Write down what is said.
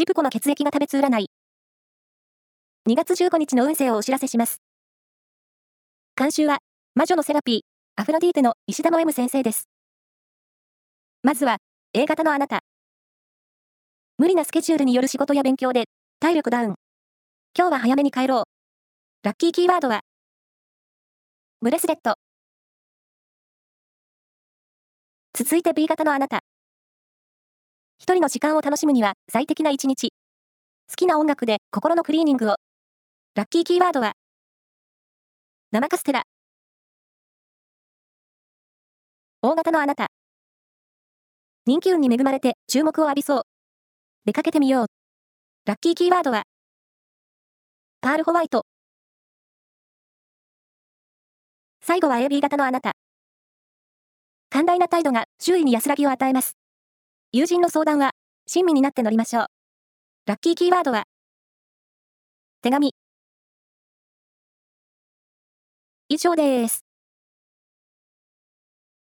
ジプコの血液が食べつ占い。2月15日の運勢をお知らせします。監修は、魔女のセラピー、アフロディーテの石田の M 先生です。まずは、A 型のあなた。無理なスケジュールによる仕事や勉強で、体力ダウン。今日は早めに帰ろう。ラッキーキーワードは、ブレスレット。続いて B 型のあなた。一人の時間を楽しむには最適な一日。好きな音楽で心のクリーニングを。ラッキーキーワードは、生カステラ。大型のあなた。人気運に恵まれて注目を浴びそう。出かけてみよう。ラッキーキーワードは、パールホワイト。最後は AB 型のあなた。寛大な態度が周囲に安らぎを与えます。友人の相談は、親身になって乗りましょう。ラッキーキーワードは、手紙。以上です。